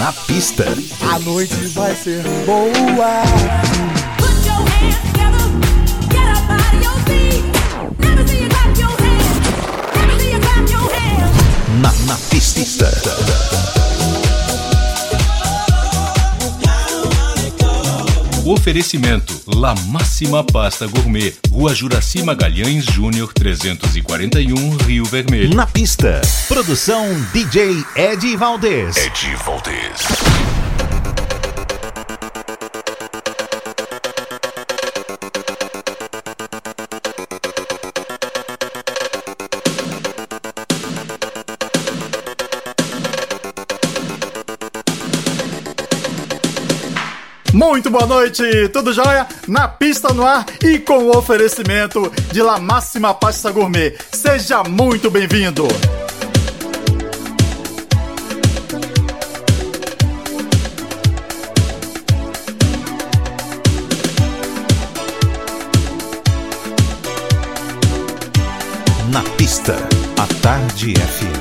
Na pista. A noite vai ser boa. Na, na pista. Oferecimento La Máxima Pasta Gourmet, Rua Juraci Magalhães Júnior 341, Rio Vermelho. Na pista. Produção DJ Ed Valdez. Ed Valdez. Muito boa noite, tudo jóia? Na pista no ar e com o oferecimento de La Máxima Pasta Gourmet. Seja muito bem-vindo! Na pista. A Tarde FM.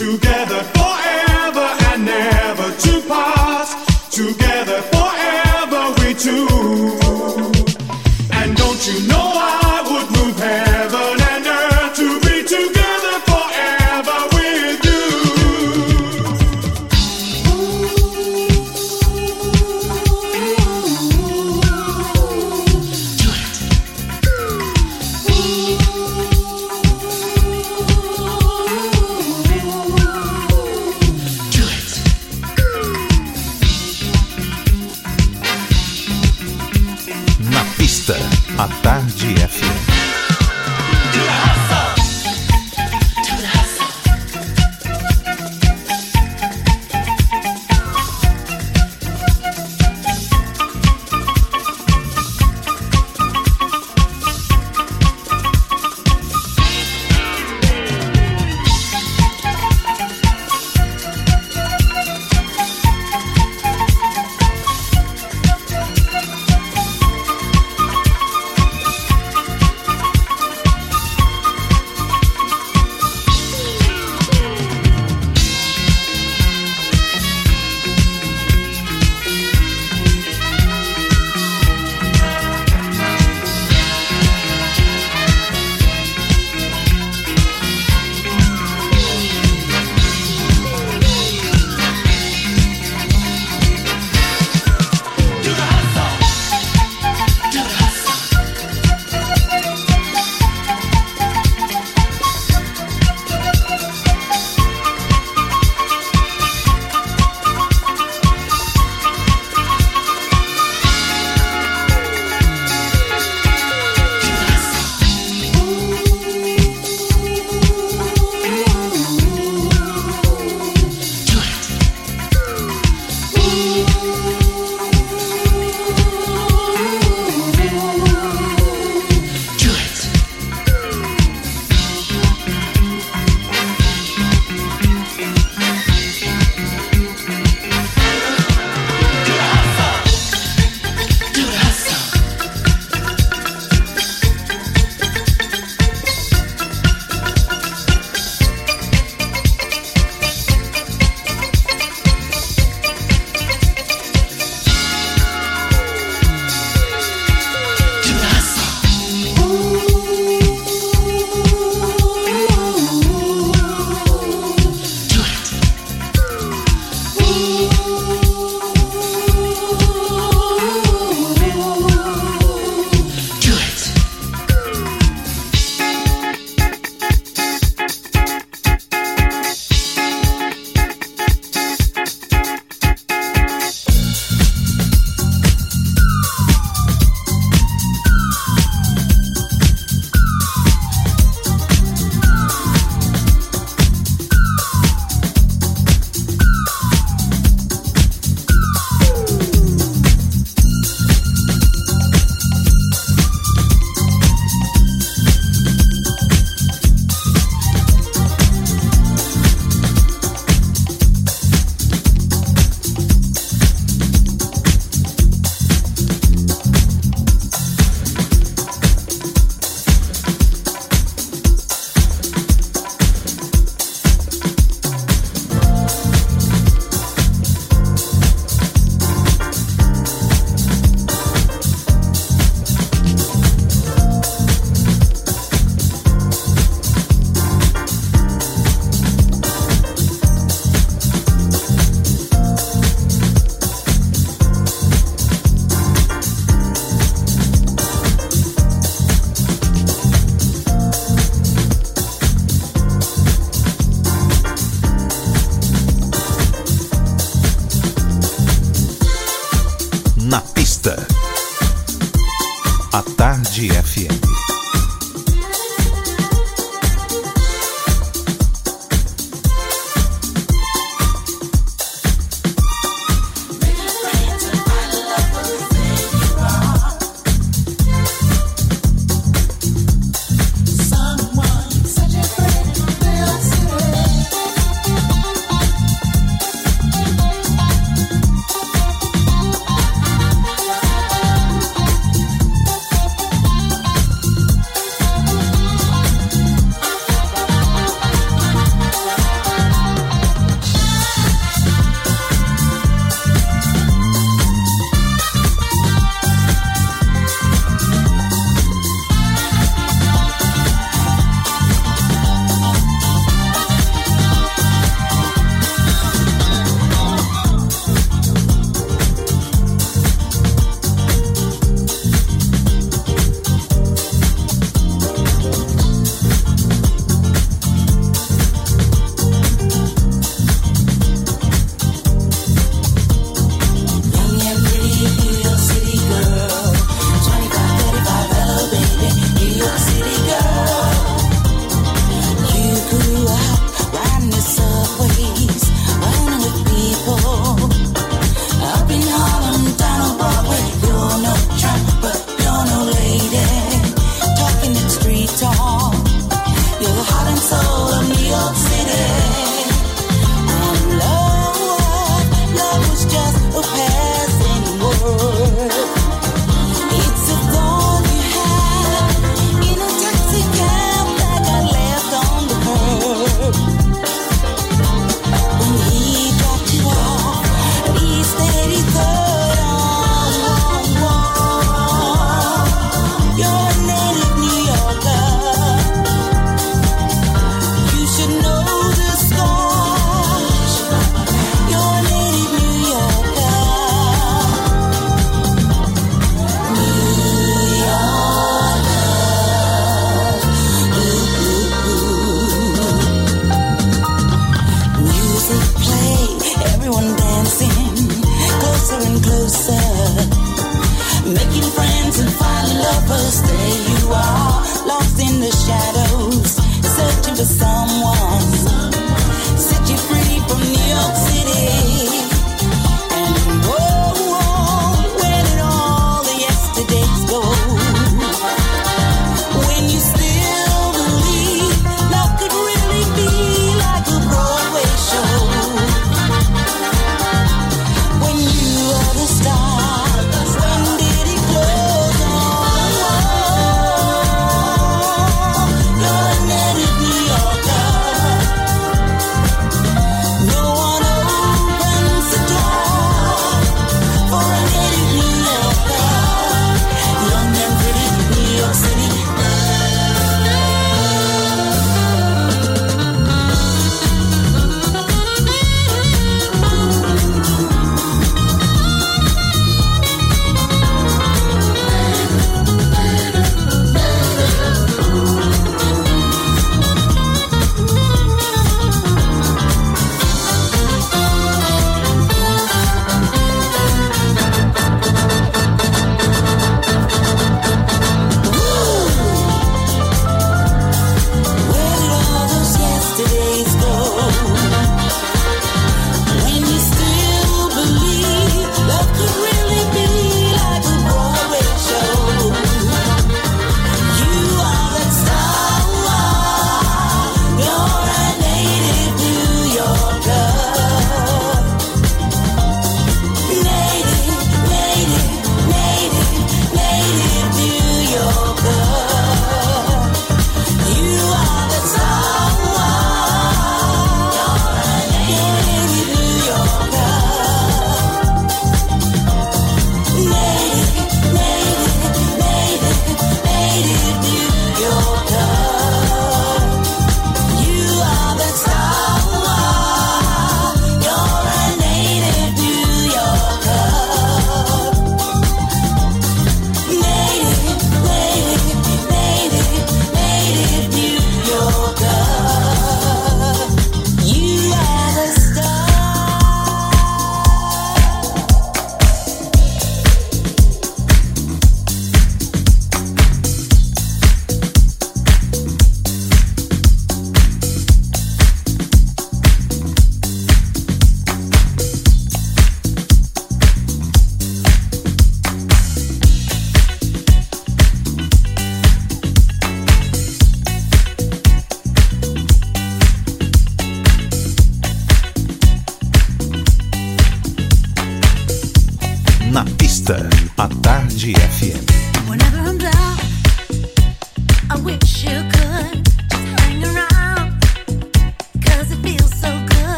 together forever and never to pass. Together forever we two. And don't you know?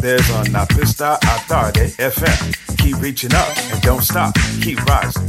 there's on Napista Atarde FM. Keep reaching up and don't stop. Keep rising.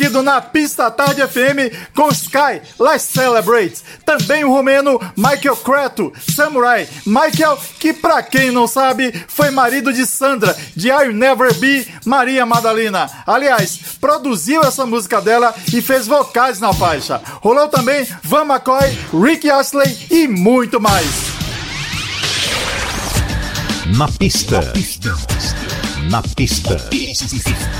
Aqui do Na Pista Tarde FM com Sky, Let's Celebrate. Também o romeno Michael Creto, Samurai. Michael, que pra quem não sabe, foi marido de Sandra, de I'll Never Be, Maria Madalena. Aliás, produziu essa música dela e fez vocais na faixa. Rolou também Van McCoy, Rick Astley e muito mais. Na pista. Na pista. Na pista.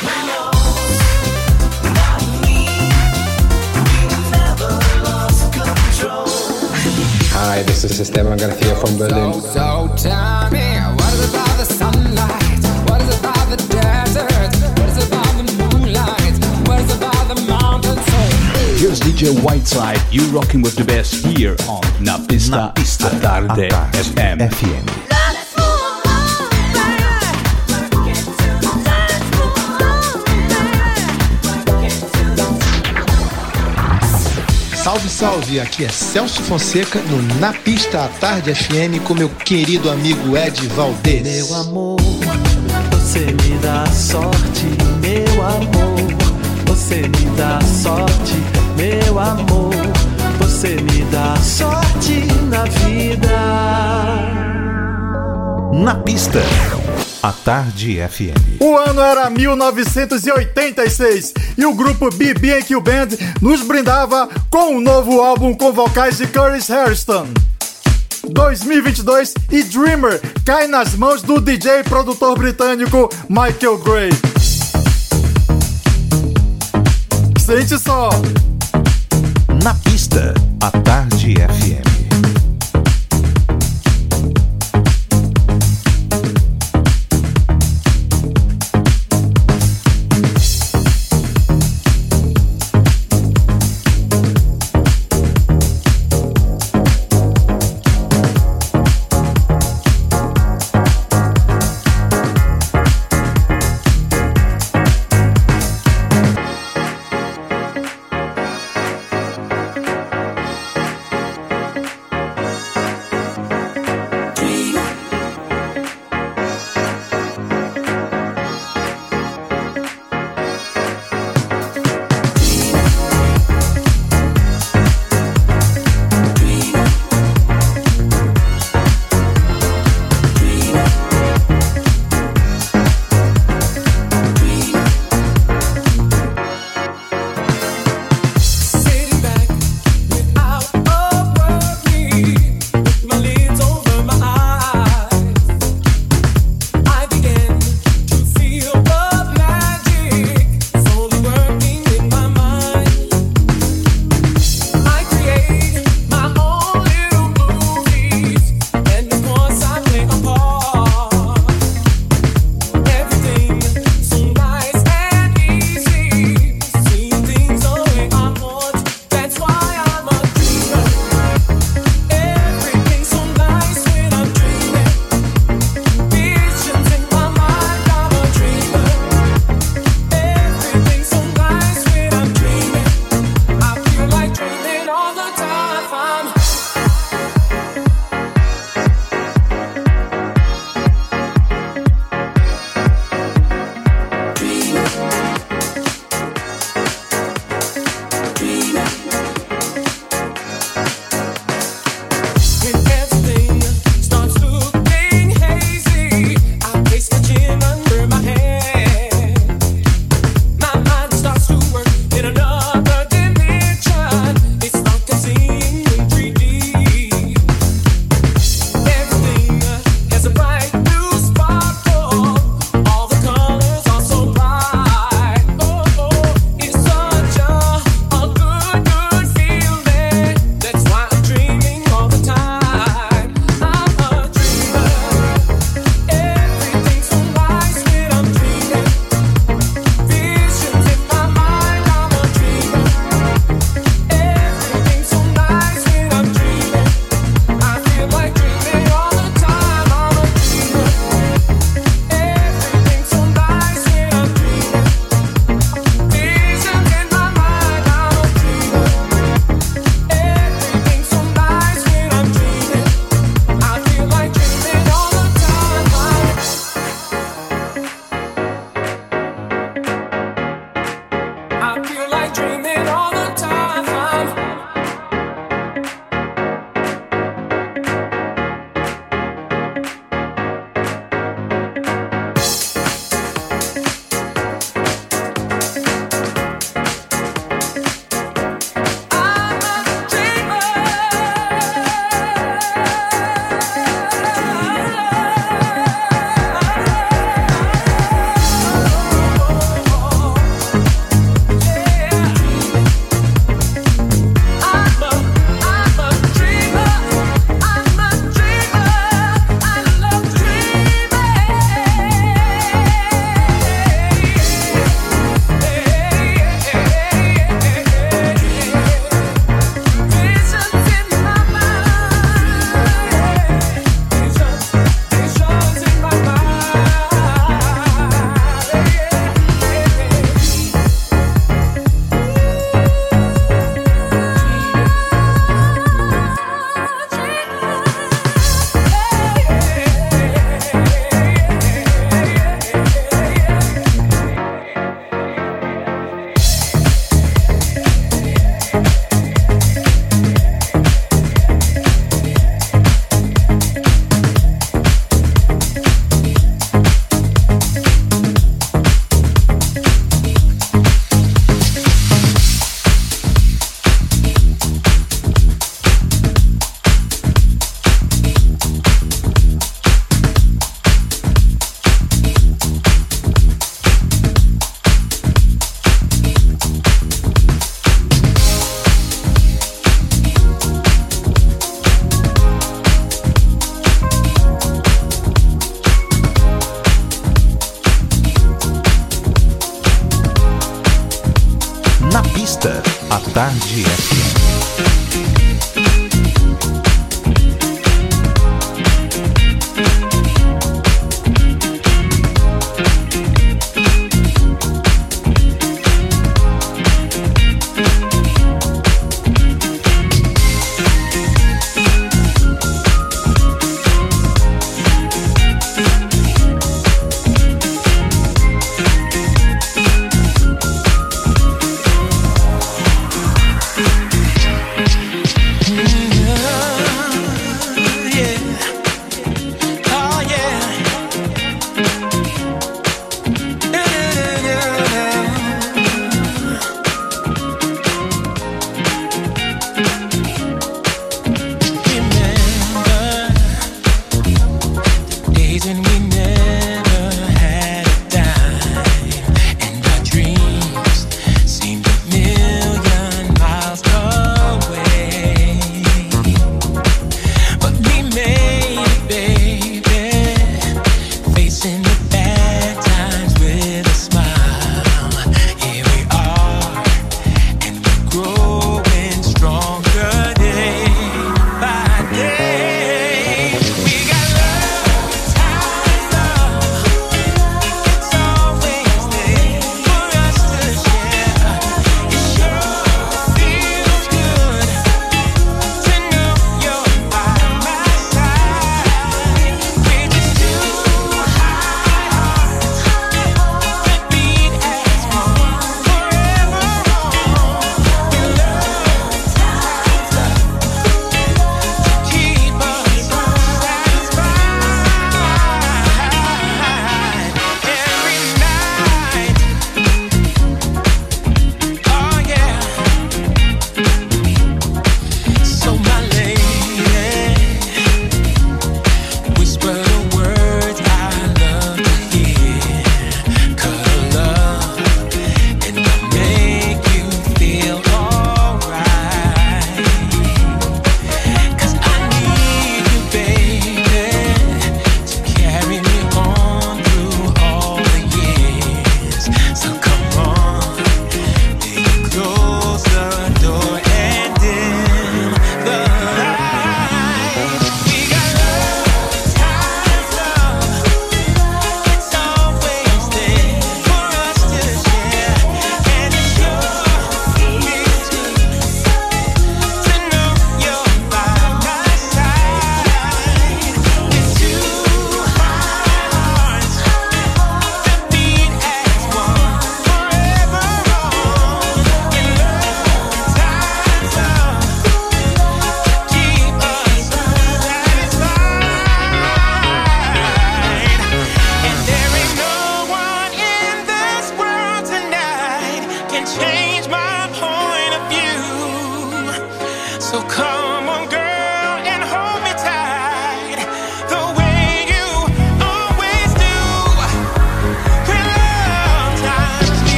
Hi, this is Esteban Garcia from Berlin. So tell me, what is about the sunlight? What is about the desert? What is about the moonlight? What is about the mountain soul? Here's DJ Whiteside. You rocking with the best here on Napista, Na Pista, à Tarde FM. FM. Salve, salve! Aqui é Celso Fonseca no Na Pista à Tarde FM com meu querido amigo Ed Valdez. Meu amor, você me dá sorte, meu amor. Você me dá sorte, meu amor. Você me dá sorte na vida. Na pista, à Tarde FM. O ano era 1986 e o grupo BB&Q Band nos brindava com um novo álbum com vocais de Curtis Hairston. 2022 e Dreamer cai nas mãos do DJ e produtor britânico Michael Gray. Sente só! Na pista, à Tarde FM.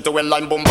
to a line boom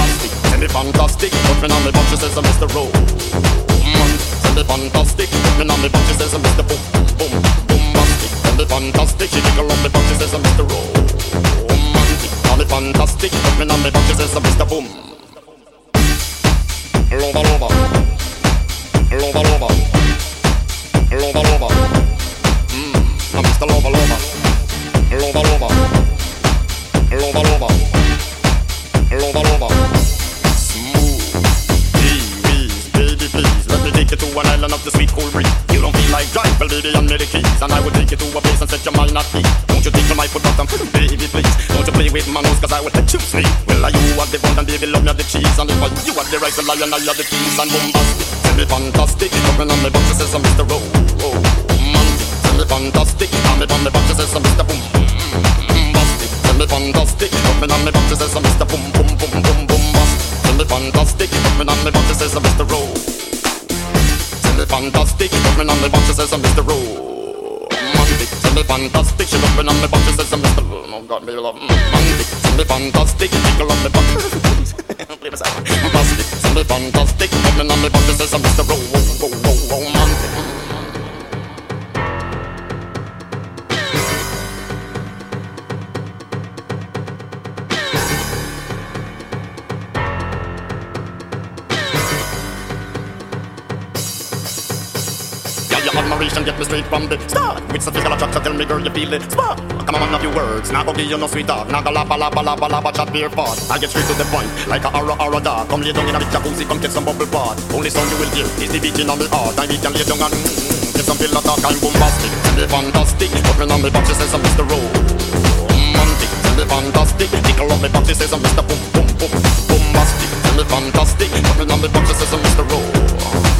Yeah, your admiration get me straight from the start. With some physical attraction, tell me, girl, you feel it. Spark. Come on, a few words. Go give you no sweet talk. Now go laba, laba, laba, laba, chat beer fart. I get straight to the point, like a horror, horror dog. Come lay down in a big jacuzzi, come get some bubble bath. Only song you will hear is the beating on the heart. I need to lay down and mm, get some pillow talk. I'm bombastic, send me fantastic. Me on the box, she says I'm Mr. Romantic, send me fantastic. Tickle on the box, she says I'm Mr. Boom, boom, boom, bombastic. Send me fantastic. Me on the box, she says I'm Mr. Me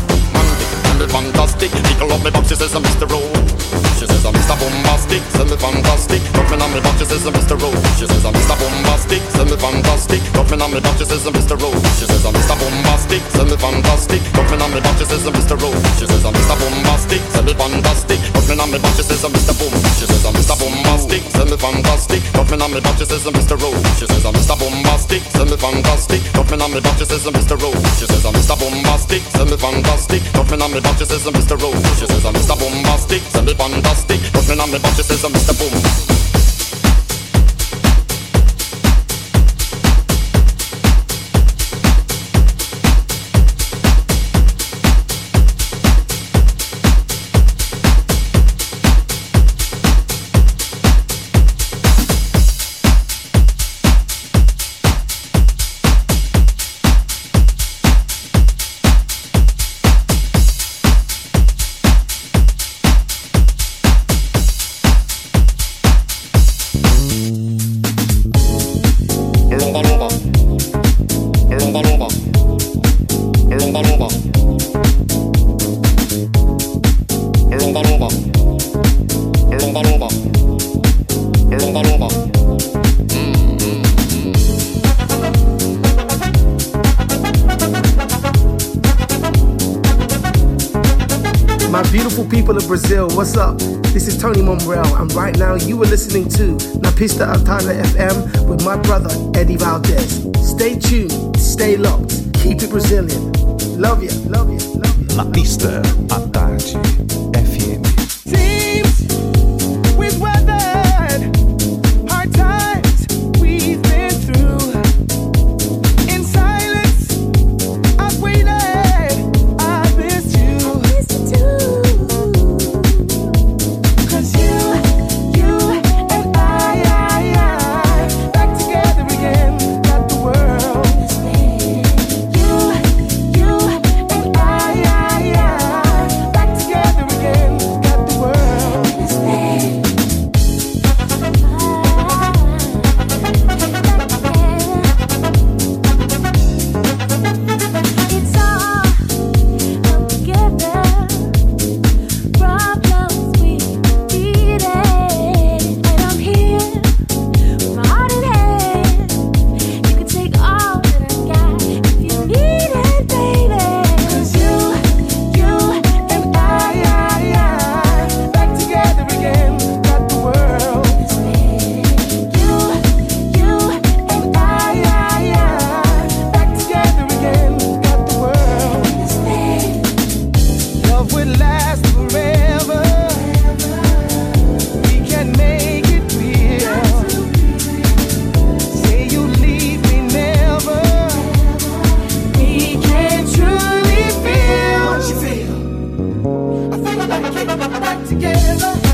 fantastic. Tickle up me box, she says Mr. Rowe. She says I'm Mr. Bombastic, send me fantastic. Put on me box, she says I'm Mr. Rowe. She says I'm Mr. Bombastic, send me fantastic. Me on me box, she says I'm Mr. Rowe. She says I'm Mr. Bombastic, send me fantastic. Me on me box, she says I'm Mr. Rowe. She says I'm Mr. Bombastic, send me fantastic. Me on me box, she says I'm Mr. Boom. She says I'm Mr. Bombastic, send me fantastic. Me on me box, she says I'm Mr. Rowe. She says I'm Mr. Bombastic, send me fantastic. Me on me box, she says I'm Mr. Rowe. She says I'm Mr. Bombastic, send me fantastic. Me on me box, she says I'm Mr. Rowe. She says I'm Mr. Bombastic, send me fantastic. Put me on me box, she says I'm Mr. Boom. Pista Atala FM back together.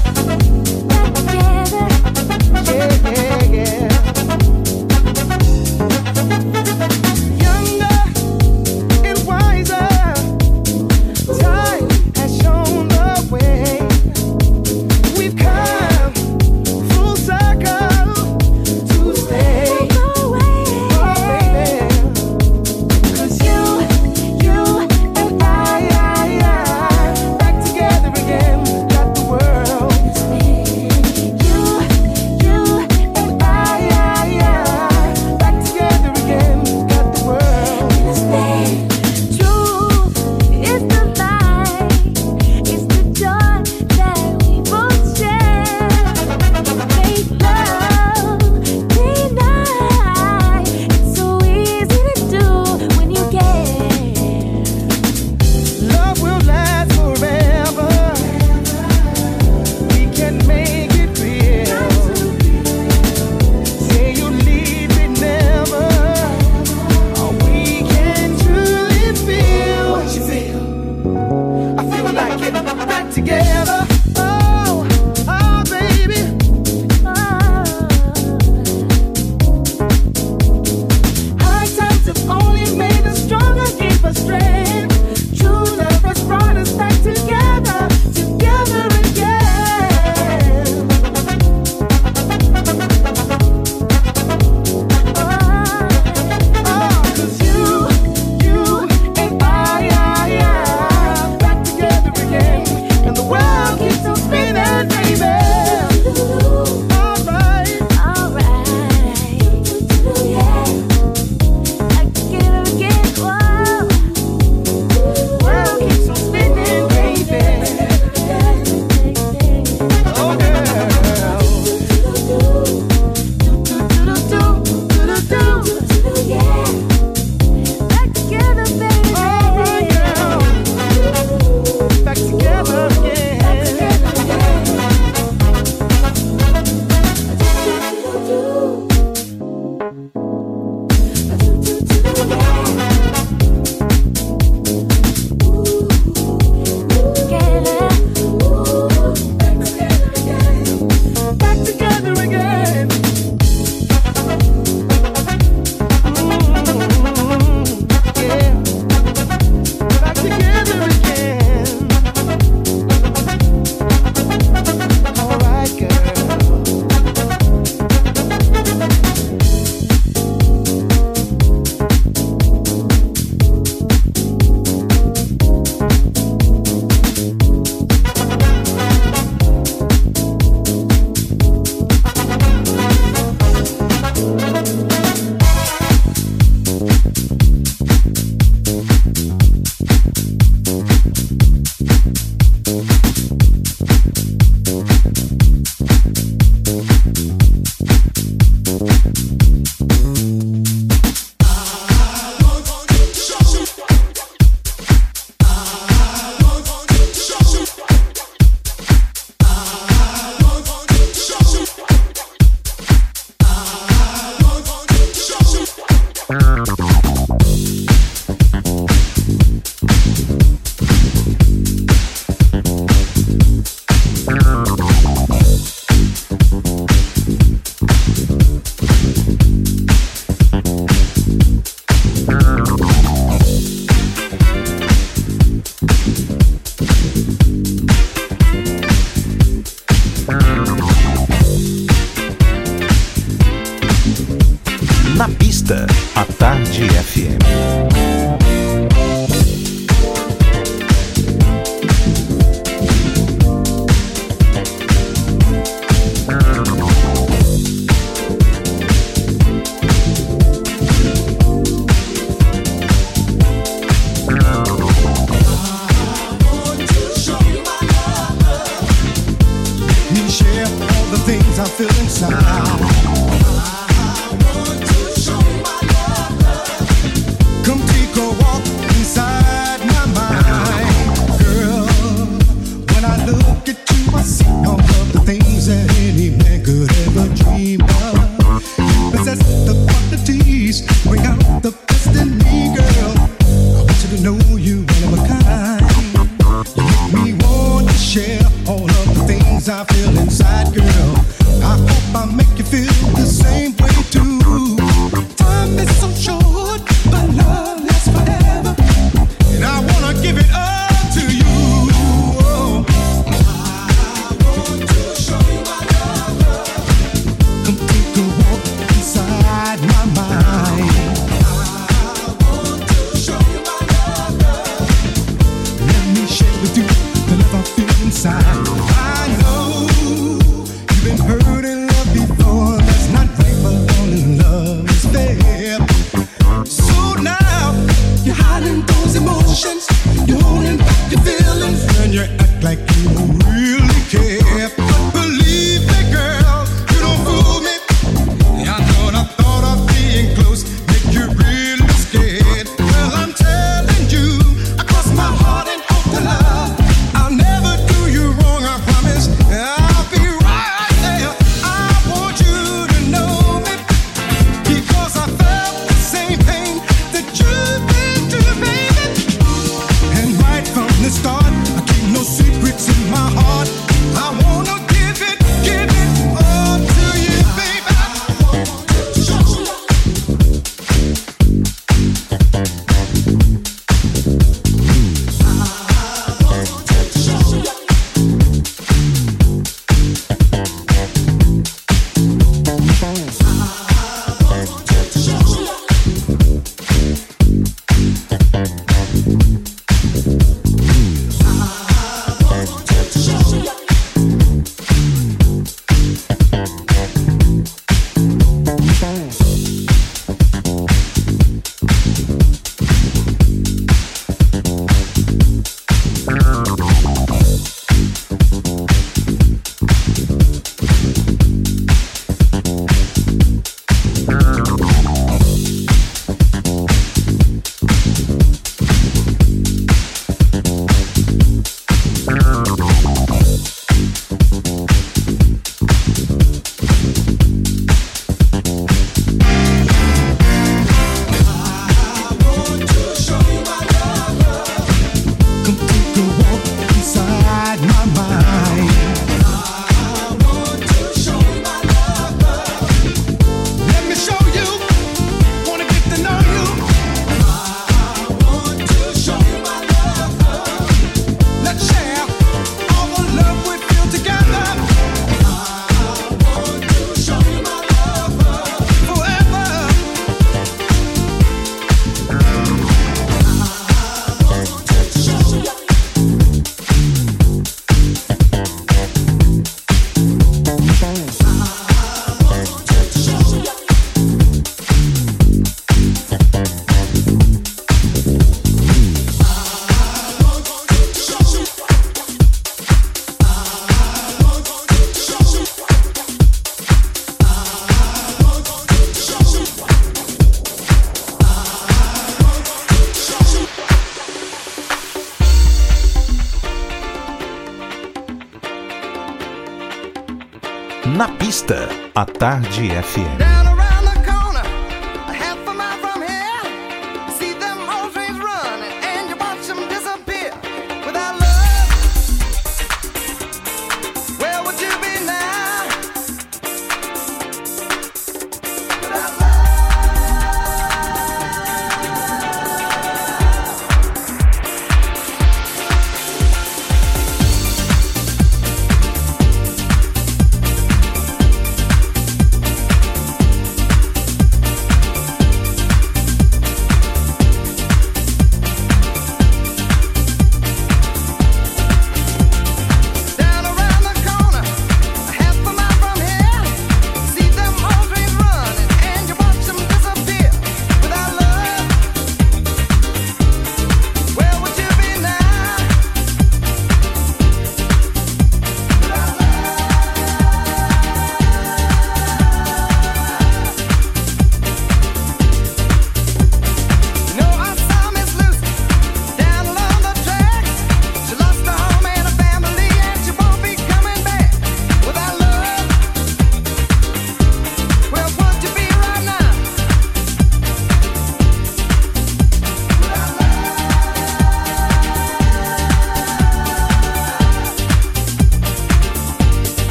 Tarde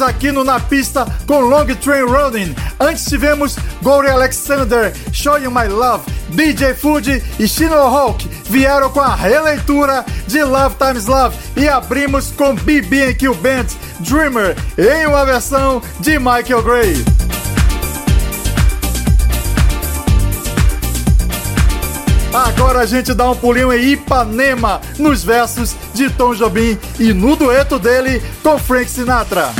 aqui no Na Pista com Long Train Running. Antes tivemos Gory Alexander, Show You My Love, DJ Food e Chino Hulk vieram com a releitura de Love Times Love e abrimos com BB Kill Band Dreamer em uma versão de Michael Gray. Agora a gente dá um pulinho em Ipanema, nos versos de Tom Jobim e no dueto dele com Frank Sinatra.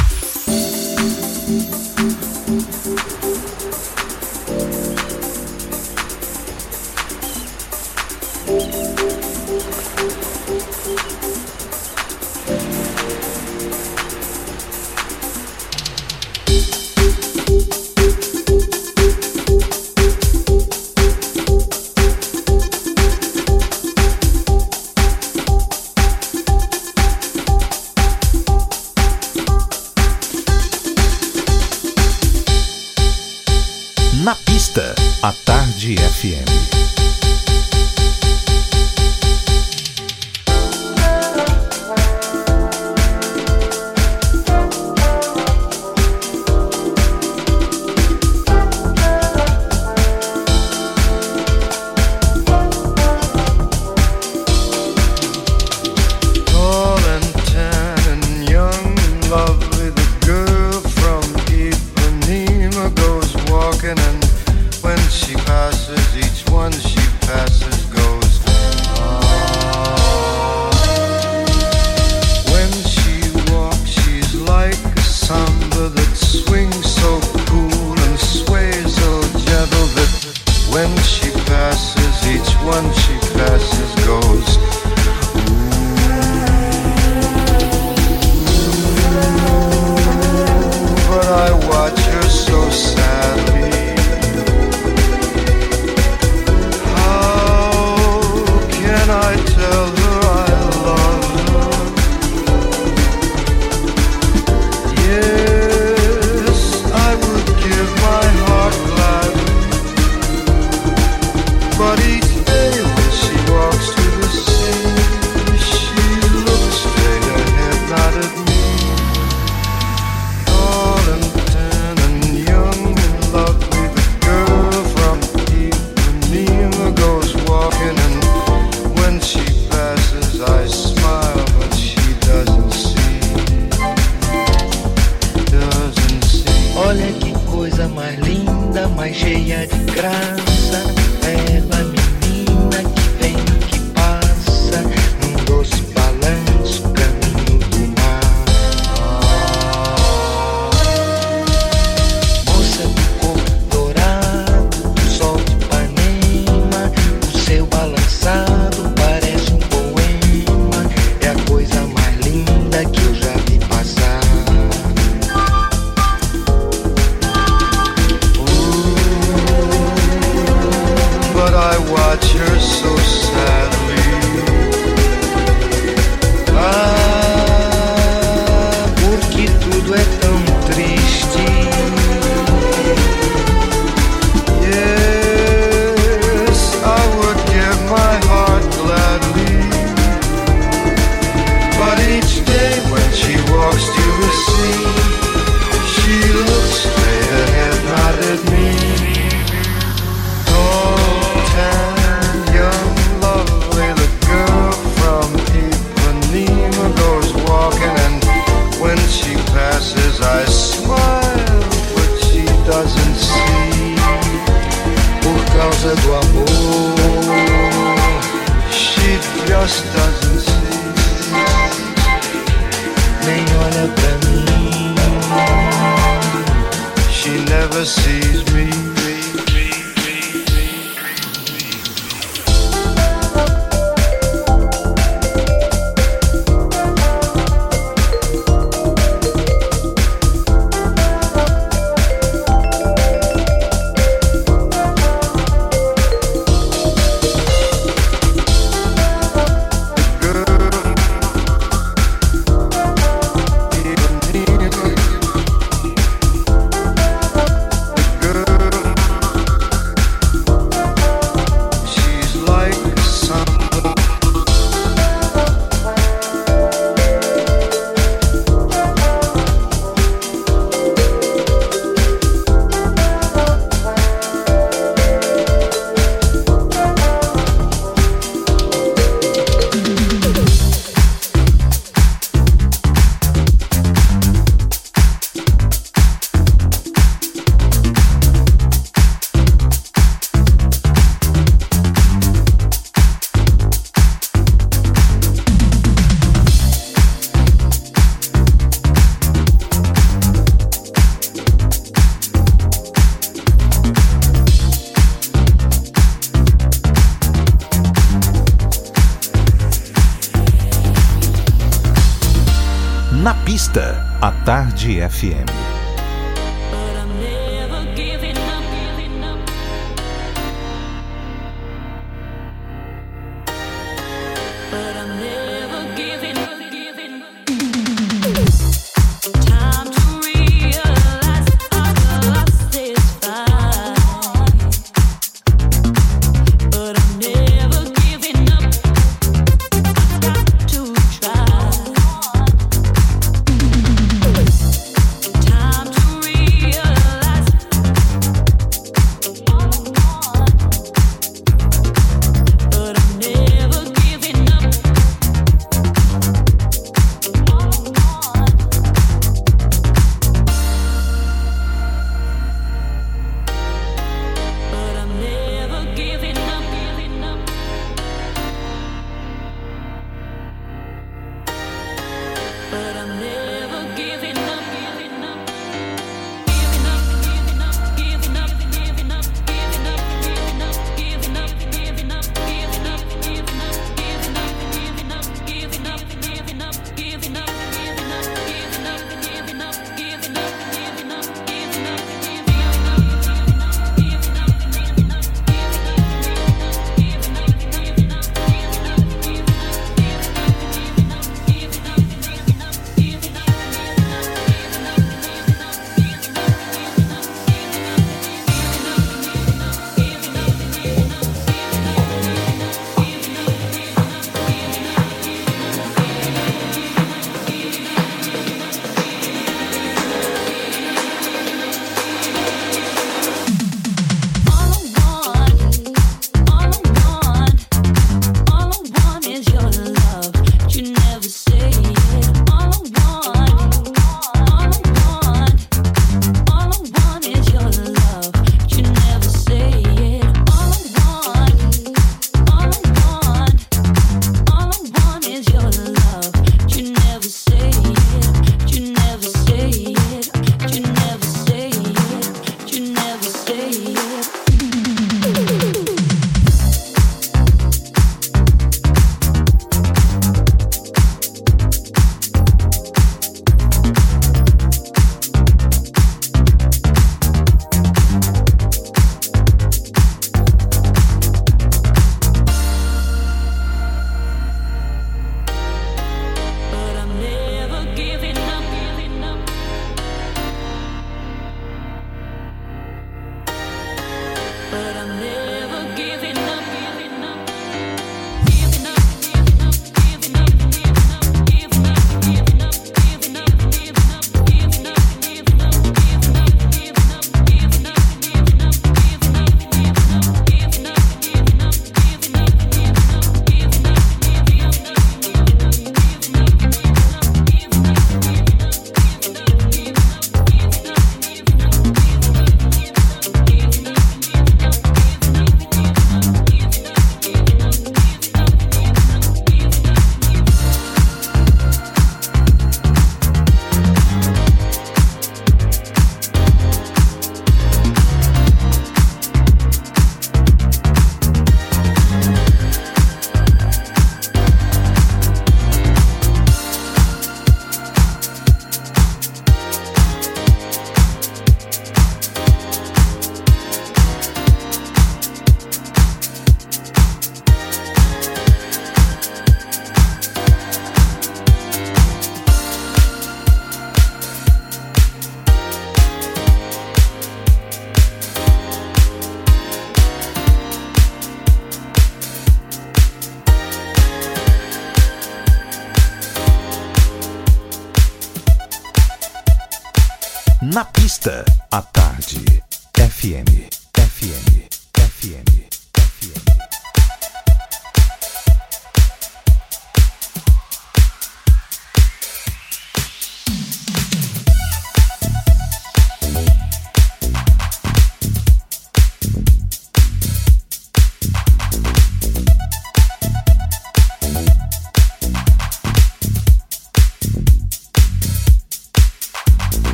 GFE.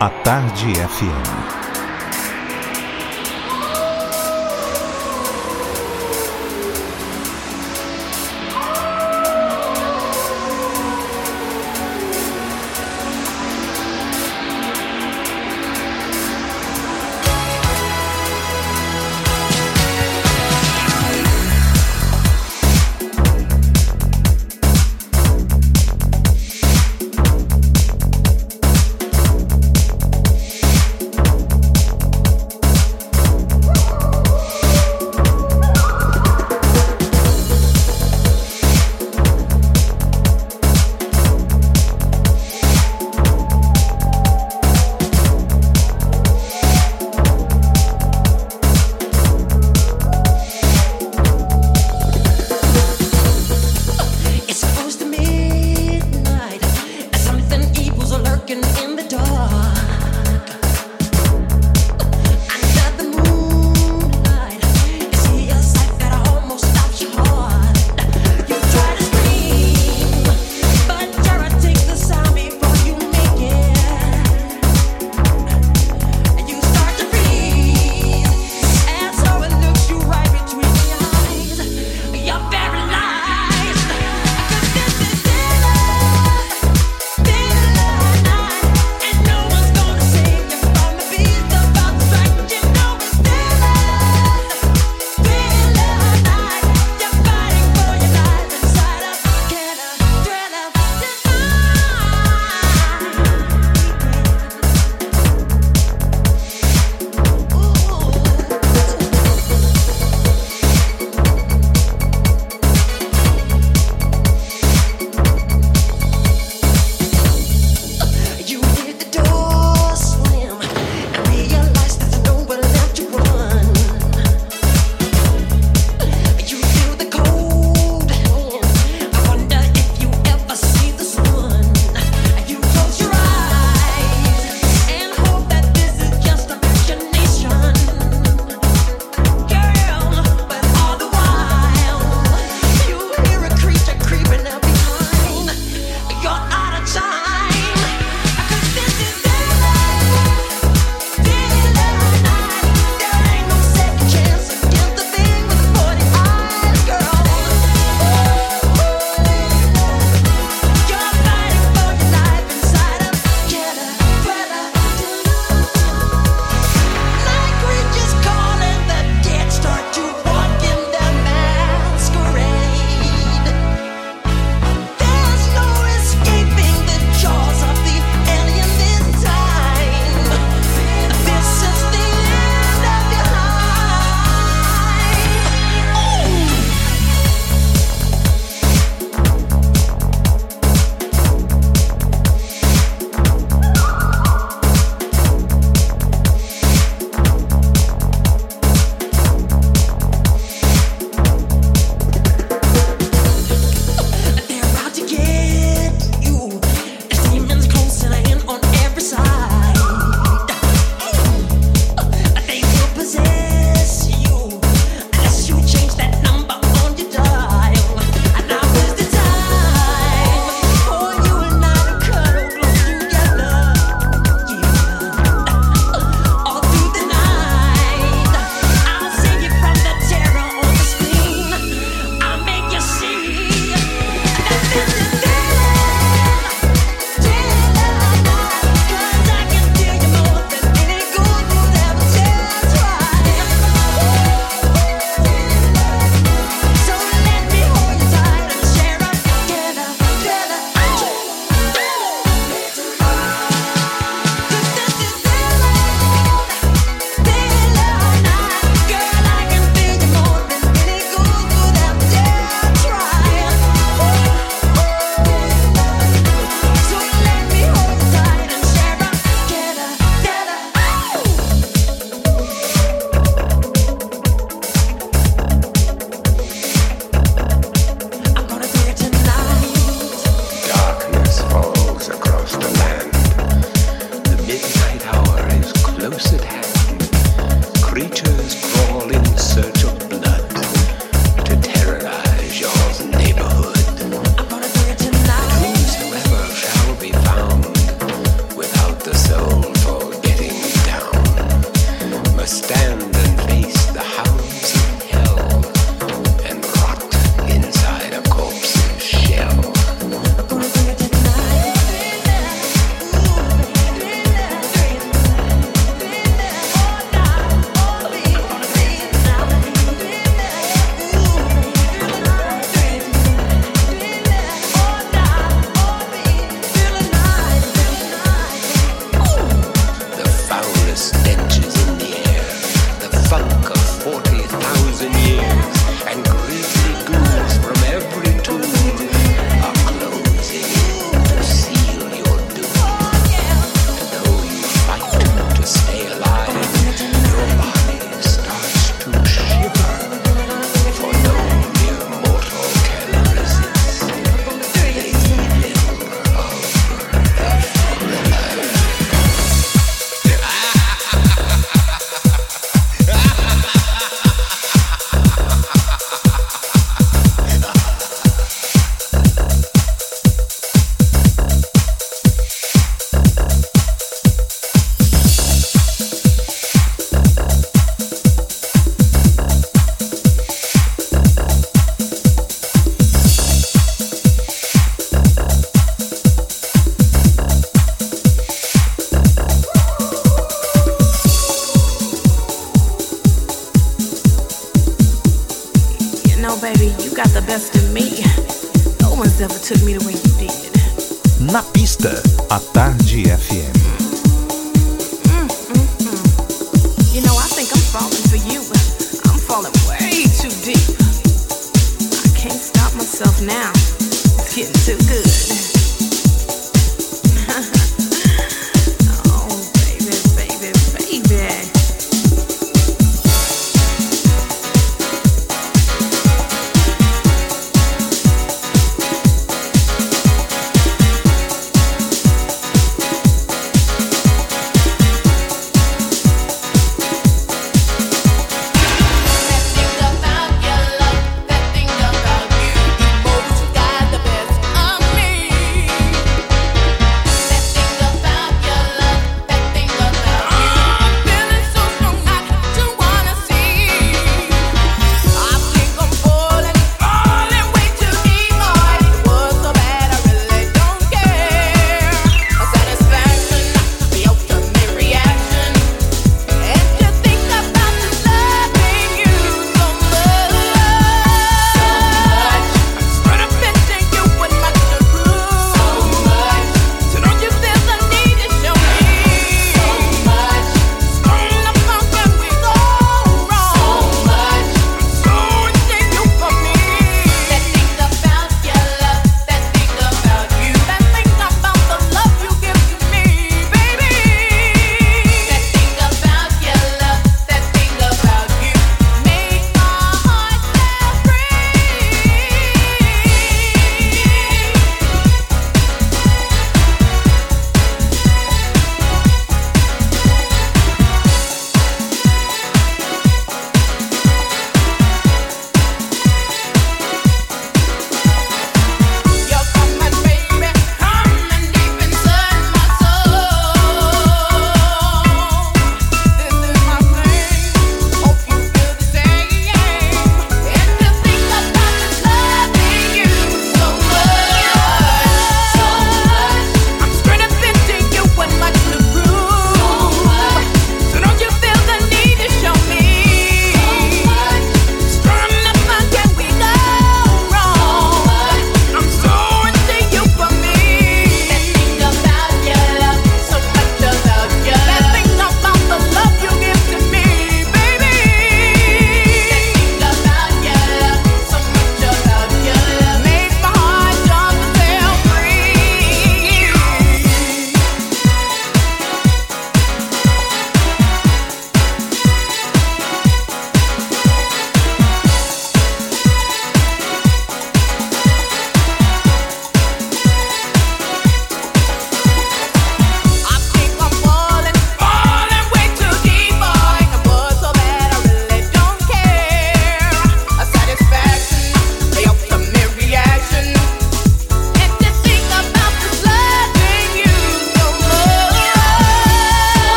A Tarde FM.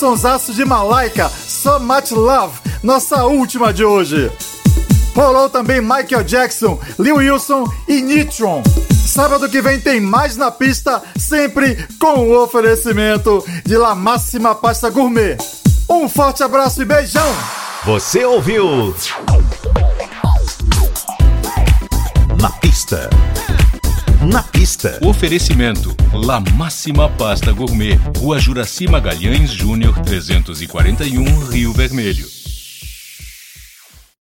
Sonsaço de Malaika, So Much Love, nossa última de hoje. Rolou também Michael Jackson, Lil Wilson e Nitron. Sábado que vem tem mais na pista, sempre com o oferecimento de La Máxima Pasta Gourmet. Um forte abraço e beijão! Você ouviu? Na pista. Na pista. Oferecimento: La Máxima Pasta Gourmet, Rua Juraci Magalhães Júnior 341, Rio Vermelho.